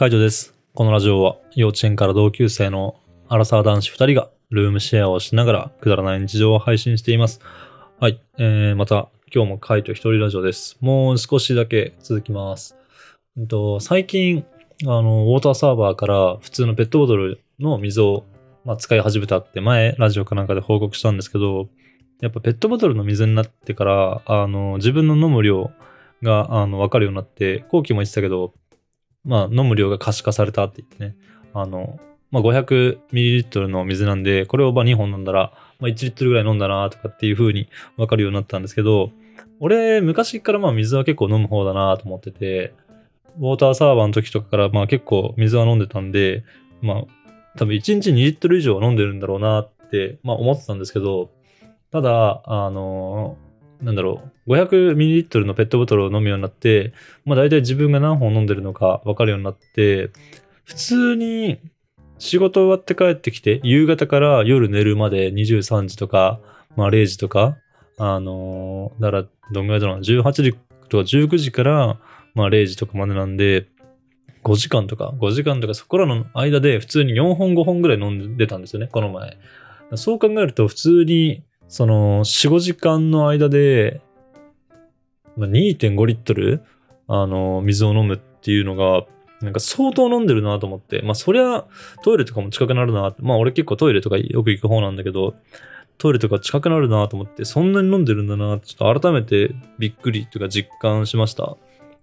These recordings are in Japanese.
解除です。このラジオは幼稚園から同級生のアラサー男子2人がルームシェアをしながらくだらない日常を配信しています。はい。えー、また今日も解除一人ラジオです。もう少しだけ続きます。うんと最近、あの、ウォーターサーバーから普通のペットボトルの水を、まあ、使い始めたって前ラジオかなんかで報告したんですけど、やっぱペットボトルの水になってから、あの、自分の飲む量が、あの、わかるようになって、後期も言ってたけど、まあ、飲む量が可視化されたって言ってね、あの、まあ、500ml の水なんで、これをま2本飲んだら、まあ、1リットルぐらい飲んだなとかっていう風にわかるようになったんですけど、俺、昔からまあ水は結構飲む方だなと思ってて、ウォーターサーバーの時とかからまあ結構水は飲んでたんで、まあ、多分1日2リットル以上は飲んでるんだろうなって、まあ思ってたんですけど、ただ、あのなんだろう、500ml のペットボトルを飲むようになって、まあ大体自分が何本飲んでるのか分かるようになって、普通に仕事終わって帰ってきて、夕方から夜寝るまで23時とか、まあ0時とか、あのーだからどんぐらいだろうな、18時とか19時から、まあ0時とかまでなんで、5時間とか、5時間とかそこらの間で普通に4本5本ぐらい飲んでたんですよね、この前。そう考えると普通に、その4、5時間の間で、ま、2.5リットル、あの、水を飲むっていうのが、なんか相当飲んでるなと思って。まあそりゃトイレとかも近くなるな。まあ俺結構トイレとかよく行く方なんだけど、トイレとか近くなるなと思って、そんなに飲んでるんだなちょっと改めてびっくりというか実感しました。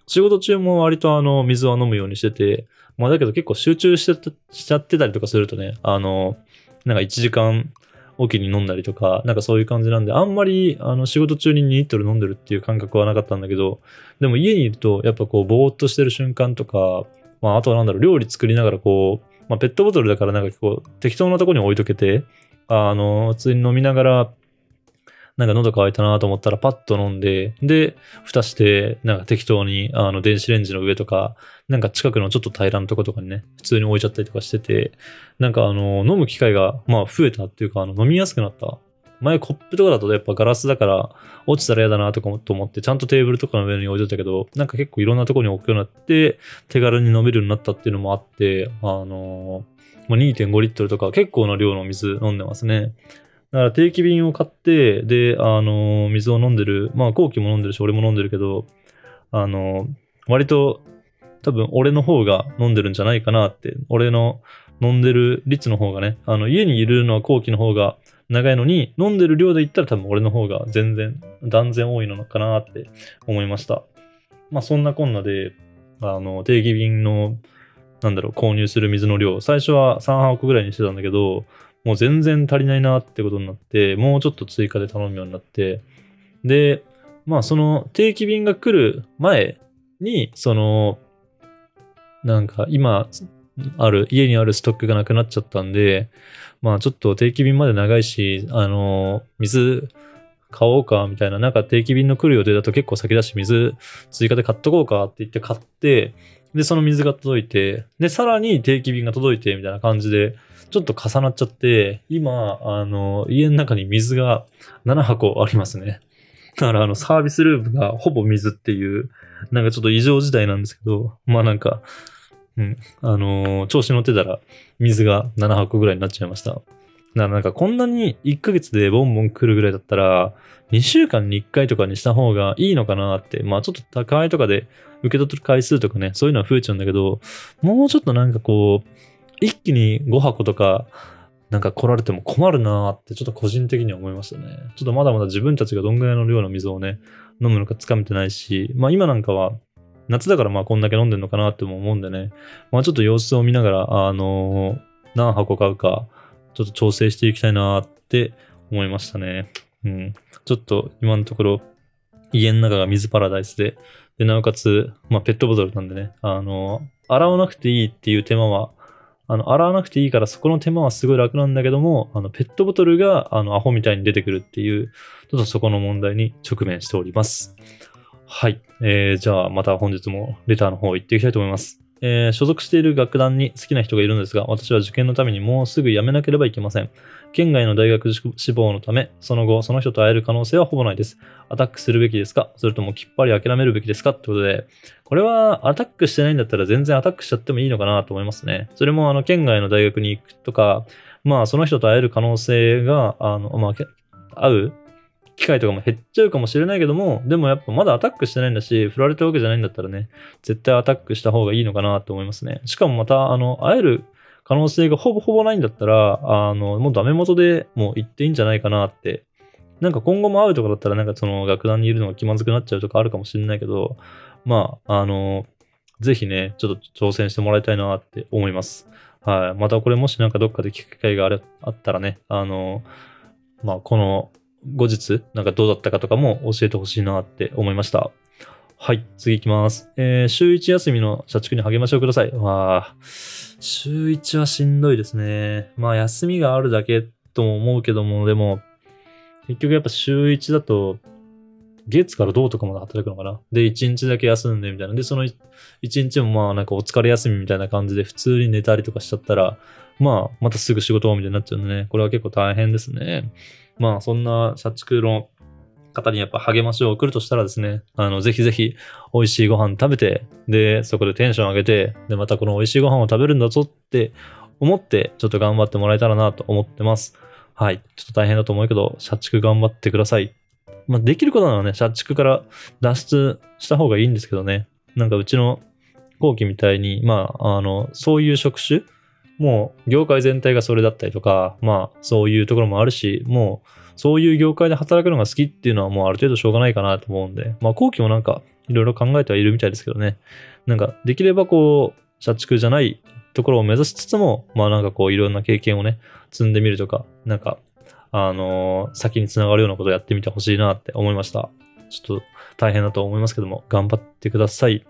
仕事中も割とあの水は飲むようにしてて、まあだけど結構集中してしちゃってたりとかするとね、あの、なんか1時間おきに飲んだりとか、なんかそういう感じなんで、あんまりあの仕事中に2リットル飲んでるっていう感覚はなかったんだけど、でも家にいるとやっぱこうぼーっとしてる瞬間とか、まああとはなんだろう、料理作りながらこう、まあペットボトルだからなんかこう適当なとこに置いとけて、あの、普通に飲みながら、なんか喉乾いたなと思ったらパッと飲んで、で、蓋して、なんか適当に、あの、電子レンジの上とか、なんか近くのちょっと平らなとことかにね、普通に置いちゃったりとかしてて、なんかあの、飲む機会が、まあ増えたっていうか、あの、飲みやすくなった。前コップとかだとやっぱガラスだから落ちたら嫌だなとか思ってちゃんとテーブルとかの上に置いといたけどなんか結構いろんなところに置くようになって手軽に飲めるようになったっていうのもあってあの、2.5リットルとか結構な量の水飲んでますね。だから定期便を買って、で、あの、水を飲んでる、まあ、後期も飲んでるし、俺も飲んでるけど、あの、割と、多分俺の方が飲んでるんじゃないかなって、俺の飲んでる率の方がね、あの、家にいるのは後期の方が長いのに、飲んでる量で言ったら多分俺の方が全然、断然多いのかなって思いました。まあ、そんなこんなで、あの、定期便のなんだろう、購入する水の量、最初は3箱ぐらいにしてたんだけど、もう全然足りないなってことになって、もうちょっと追加で頼むようになって、で、まあその定期便が来る前に、その、なんか今ある、家にあるストックがなくなっちゃったんで、まあちょっと定期便まで長いし、あの、水買おうかみたいな、なんか定期便の来る予定だと結構先だし、水追加で買っとこうかって言って買って、で、その水が届いて、で、さらに定期便が届いて、みたいな感じで、ちょっと重なっちゃって、今、あの、家の中に水が7箱ありますね。だから、あの、サービスルームがほぼ水っていう、なんかちょっと異常事態なんですけど、まあなんか、うん、あの調子乗ってたら、水が7箱ぐらいになっちゃいました。だからなんかこんなに1ヶ月でボンボン来るぐらいだったら、2週間に1回とかにした方がいいのかなって、まあちょっと高いとかで受け取る回数とかね、そういうのは増えちゃうんだけど、もうちょっとなんかこう、一気に5箱とか、なんか来られても困るなーってちょっと個人的には思いましたね。ちょっとまだまだ自分たちがどんぐらいの量の水をね、飲むのかつかめてないし、まあ今なんかは夏だからまあこんだけ飲んでんのかなっても思うんでね、まあちょっと様子を見ながら、あのー何箱買うか、ちょっと調整していきたいなって思いましたね。うん。ちょっと今のところ、家の中が水パラダイスで、で、なおかつ、まあ、ペットボトルなんでね、あの、洗わなくていいっていう手間は、あの、洗わなくていいからそこの手間はすごい楽なんだけども、あの、ペットボトルが、あの、アホみたいに出てくるっていう、ちょっとそこの問題に直面しております。はい。えー、じゃあ、また本日もレターの方行っていきたいと思います。えー所属している楽団に好きな人がいるのですが、私は受験のためにもうすぐ辞めなければいけません。県外の大学志望のため、その後、その人と会える可能性はほぼないです。アタックするべきですか？それともきっぱり諦めるべきですか？ってことで、これはアタックしてないんだったら全然アタックしちゃってもいいのかなと思いますね。それも、あの、県外の大学に行くとか、まあ、その人と会える可能性が、あの、まあ、会う機会とかも減っちゃうかもしれないけども、でもやっぱまだアタックしてないんだし、振られたわけじゃないんだったらね、絶対アタックした方がいいのかなと思いますね。しかもまた、あの、会える可能性がほぼほぼないんだったら、あの、もうダメ元でもう行っていいんじゃないかなって。なんか今後も会うとかだったら、なんかその楽団にいるのが気まずくなっちゃうとかあるかもしれないけど、まあ、あの、ぜひね、ちょっと挑戦してもらいたいなって思います。はい。またこれもしなんかどっかで聞く機会がああったらね、あの、まあ、この後日、なんかどうだったかとかも教えてほしいなって思いました。はい、次行きます。えー週1休みの社畜に励ましをください。わあ、週1はしんどいですね。まあ、休みがあるだけとも思うけども、でも、結局やっぱ週1だと、月からどうとかまで働くのかな。で、1日だけ休んでみたいな。で、その1日もまあなんかお疲れ休みみたいな感じで普通に寝たりとかしちゃったら、まあまたすぐ仕事みたいになっちゃうんでね。これは結構大変ですね。まあそんな社畜の方にやっぱ励ましを送るとしたらですね、あの、ぜひぜひ美味しいご飯食べて、で、そこでテンション上げて、で、またこの美味しいご飯を食べるんだぞって思って、ちょっと頑張ってもらえたらなと思ってます。はい。ちょっと大変だと思うけど、社畜頑張ってください。まあ、できることならね、社畜から脱出した方がいいんですけどね。なんかうちの後期みたいに、まあ、あの、そういう職種、もう業界全体がそれだったりとか、まあ、そういうところもあるし、もう、そういう業界で働くのが好きっていうのはもうある程度しょうがないかなと思うんで、まあ、後期もなんかいろいろ考えてはいるみたいですけどね。なんか、できればこう、社畜じゃないところを目指しつつも、まあなんかこういろんな経験をね、積んでみるとか、なんか、あのー先につながるようなことをやってみてほしいなって思いました。ちょっと大変だと思いますけども、頑張ってください。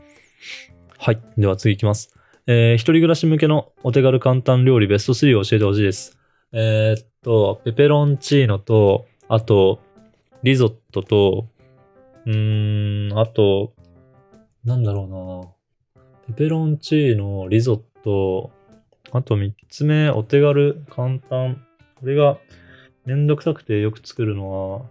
はい。では次いきます。えー一人暮らし向けのお手軽簡単料理ベスト3を教えてほしいです。えーっと、ペペロンチーノと、あと、リゾットと、うーん、あと、なんだろうなペペロンチーノ、リゾット、あと3つ目、お手軽、簡単。これがめんどくさくてよく作るのは、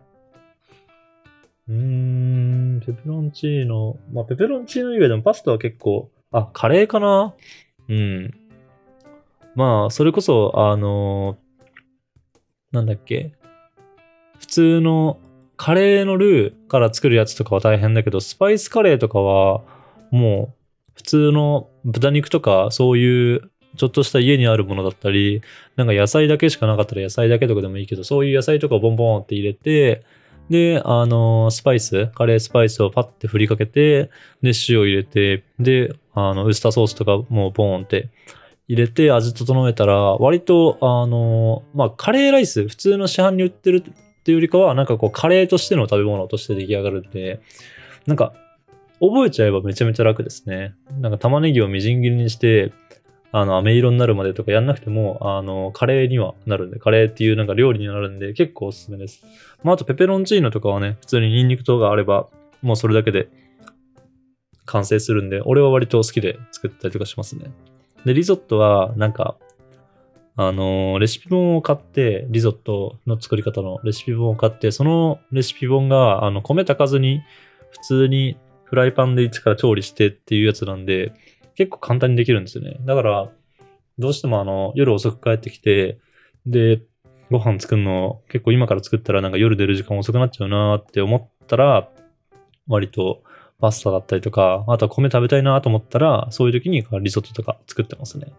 うーん、ペペロンチーノ。まあ、ペペロンチーノ以外でもパスタは結構、あ、カレーかな？うん。まあ、それこそ、あのなんだっけ？普通のカレーのルーから作るやつとかは大変だけど、スパイスカレーとかは、もう、普通の豚肉とか、そういう、ちょっとした家にあるものだったり、なんか野菜だけしかなかったら野菜だけとかでもいいけど、そういう野菜とかをボンボンって入れて、で、あのスパイス、カレースパイスをパッて振りかけて、で、塩入れて、で、あの、ウスターソースとかもうボーンって入れて味整えたら、割と、あのまあ、カレーライス、普通の市販に売ってるっていうよりかは、なんかこう、カレーとしての食べ物として出来上がるんで、なんか、覚えちゃえばめちゃめちゃ楽ですね。なんか玉ねぎをみじん切りにして、あの、飴色になるまでとかやんなくても、あの、カレーにはなるんで、カレーっていうなんか料理になるんで、結構おすすめです。まあ、あとペペロンチーノとかはね、普通にニンニクとかあれば、もうそれだけで完成するんで、俺は割と好きで作ったりとかしますね。で、リゾットは、なんか、あのレシピ本を買って、リゾットの作り方のレシピ本を買って、そのレシピ本が、あの、米炊かずに、普通にフライパンで一から調理してっていうやつなんで、結構簡単にできるんですよね。だから、どうしてもあの、夜遅く帰ってきて、で、ご飯作るの結構今から作ったらなんか夜出る時間遅くなっちゃうなって思ったら、割とパスタだったりとか、あとは米食べたいなと思ったら、そういう時にリゾットとか作ってますね。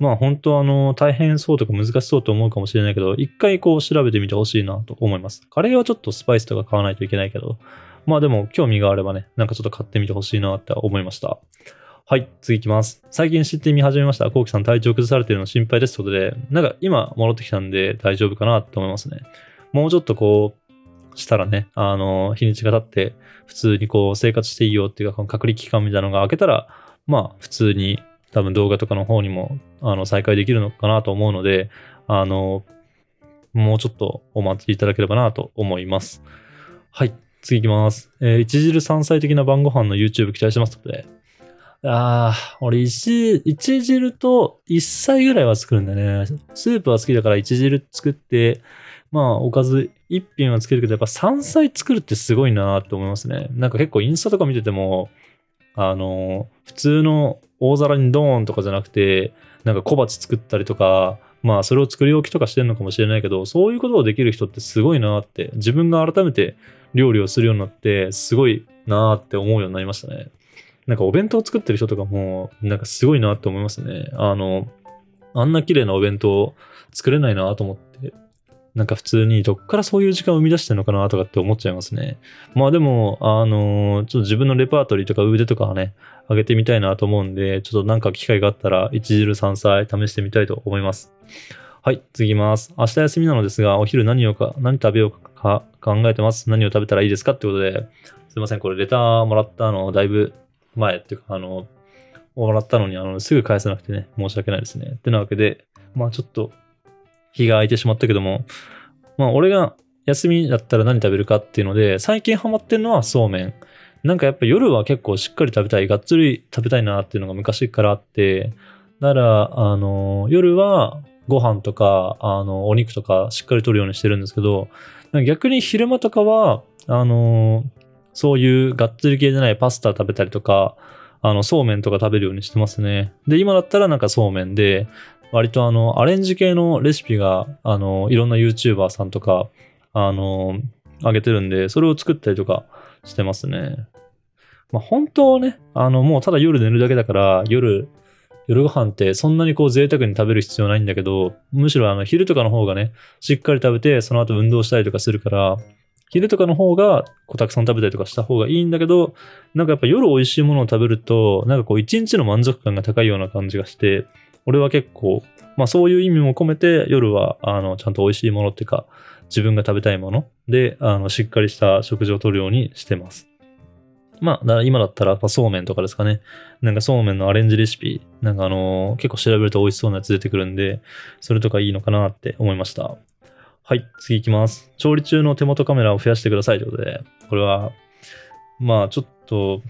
まあ本当あの、大変そうとか難しそうと思うかもしれないけど、一回こう調べてみてほしいなと思います。カレーはちょっとスパイスとか買わないといけないけど、まあでも興味があればね、なんかちょっと買ってみてほしいなって思いました。はい、次いきます。最近知ってみ始めました。コウキさん体調崩されてるの心配ですということで、なんか今戻ってきたんで大丈夫かなって思いますね。もうちょっとこう、したらね、あの、日にちが経って、普通にこう生活していいよっていうか、この隔離期間みたいなのが明けたら、まあ普通に多分動画とかの方にも、あの、再開できるのかなと思うので、あの、もうちょっとお待ちいただければなと思います。はい、次いきます。えー、一汁三菜的な晩ご飯の YouTube 期待してますので、ああ、俺一、一汁と一菜ぐらいは作るんだね。スープは好きだから一汁作って、まあ、おかず一品は作るけど、やっぱ山菜作るってすごいなって思いますね。なんか結構インスタとか見てても、あの、普通の大皿にドーンとかじゃなくて、なんか小鉢作ったりとか、まあそれを作り置きとかしてるのかもしれないけど、そういうことをできる人ってすごいなって、自分が改めて料理をするようになって、すごいなって思うようになりましたね。なんかお弁当作ってる人とかも、なんかすごいなって思いますね。あの、あんな綺麗なお弁当作れないなと思って、なんか普通にどっからそういう時間を生み出してるのかなとかって思っちゃいますね。まあでも、あの、ちょっと自分のレパートリーとか腕とかはね、上げてみたいなと思うんで、ちょっとなんか機会があったら、一汁三菜試してみたいと思います。はい、次ます。明日休みなのですが、お昼何をか、何食べようか考えてます。何を食べたらいいですかってことで、すいません、これレターもらったの、だいぶ前っていうか、あの、もらったのに、あの、すぐ返さなくてね、申し訳ないですね。ってなわけで、まあちょっと、日が空いてしまったけども、まあ俺が休みだったら何食べるかっていうので、最近ハマってるのはそうめん。なんかやっぱ夜は結構しっかり食べたい、がっつり食べたいなっていうのが昔からあって、だから、あの、夜はご飯とか、あの、お肉とかしっかりとるようにしてるんですけど、逆に昼間とかは、あの、そういうがっつり系じゃないパスタ食べたりとか、あの、そうめんとか食べるようにしてますね。で、今だったらなんかそうめんで、割とあの、アレンジ系のレシピが、あの、いろんな YouTuber さんとか、あの、あげてるんで、それを作ったりとかしてますね。まあ、本当はね、あの、もうただ夜寝るだけだから、夜、夜ご飯ってそんなにこう贅沢に食べる必要ないんだけど、むしろあの昼とかの方がね、しっかり食べて、その後運動したりとかするから、昼とかの方がこうたくさん食べたりとかした方がいいんだけど、なんかやっぱ夜美味しいものを食べると、なんかこう一日の満足感が高いような感じがして、俺は結構、まあそういう意味も込めて夜はあのちゃんと美味しいものっていうか、自分が食べたいもので、あのしっかりした食事をとるようにしてます。まあ、だ今だったら、そうめんとかですかね。なんかそうめんのアレンジレシピ、なんかあのー、結構調べると美味しそうなやつ出てくるんで、それとかいいのかなって思いました。はい、次行きます。調理中の手元カメラを増やしてくださいということで、これは、まあちょっと、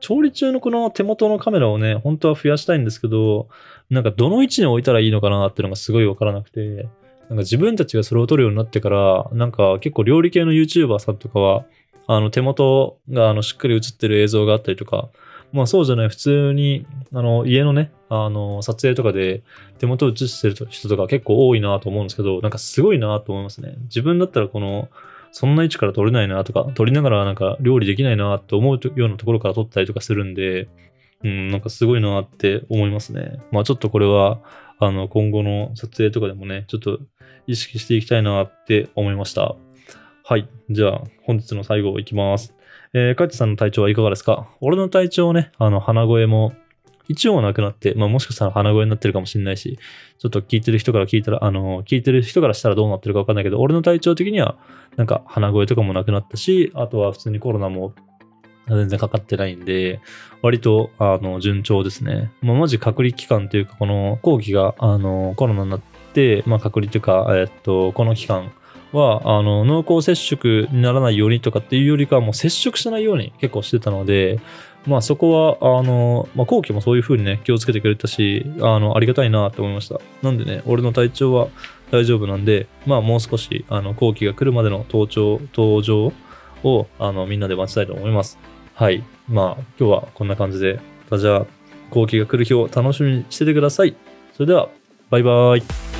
調理中のこの手元のカメラをね、本当は増やしたいんですけど、なんかどの位置に置いたらいいのかなっていうのがすごいわからなくて、なんか自分たちがそれを撮るようになってから、なんか結構料理系の YouTuber さんとかは、あの手元があのしっかり映ってる映像があったりとか、まあそうじゃない、普通に、あの、家のね、あの、撮影とかで手元を映してる人とか結構多いなと思うんですけど、なんかすごいなと思いますね。自分だったらこの、そんな位置から撮れないなとか、撮りながらなんか料理できないなと思うようなところから撮ったりとかするんで、うん、なんかすごいなって思いますね。まあちょっとこれは、あの、今後の撮影とかでもね、ちょっと意識していきたいなって思いました。はい。じゃあ、本日の最後いきます。えー、カイトさんの体調はいかがですか？俺の体調ね、あの、鼻声も一応なくなって、まあもしかしたら鼻声になってるかもしれないし、ちょっと聞いてる人から聞いたら、あの、聞いてる人からしたらどうなってるかわかんないけど、俺の体調的には、なんか鼻声とかもなくなったし、あとは普通にコロナも全然かかってないんで、割と、あの、順調ですね。まあ、マジ隔離期間というか、この後期が、あの、コロナになって、まあ、隔離というか、えっと、この期間、は、あの、濃厚接触にならないようにとかっていうよりかは、もう接触しないように結構してたので、まあそこは、あの、まあ後期もそういう風にね、気をつけてくれたし、あの、ありがたいなって思いました。なんでね、俺の体調は大丈夫なんで、まあもう少し、あの、後期が来るまでの登頂、登場を、あの、みんなで待ちたいと思います。はい。まあ今日はこんな感じで、じゃあ、後期が来る日を楽しみにしててください。それでは、バイバーイ。